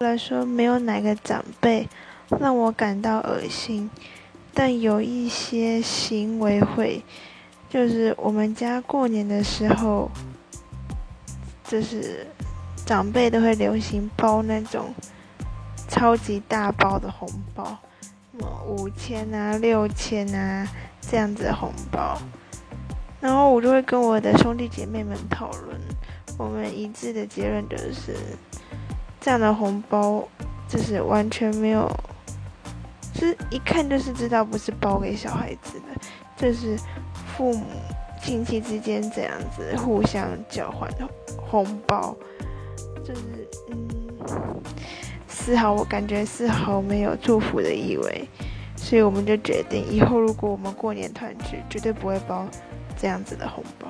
来说，没有哪个长辈让我感到恶心，但有一些行为会，就是我们家过年的时候，就是长辈都会流行包那种超级大包的红包，什么五千啊、六千啊这样子的红包，然后我就会跟我的兄弟姐妹们讨论。我们一致的结论就是，这样的红包就是完全没有，是一看就是知道不是包给小孩子的，就是父母亲戚之间这样子互相交换的红包，就是嗯，丝毫我感觉丝毫没有祝福的意味，所以我们就决定以后如果我们过年团聚，绝对不会包这样子的红包。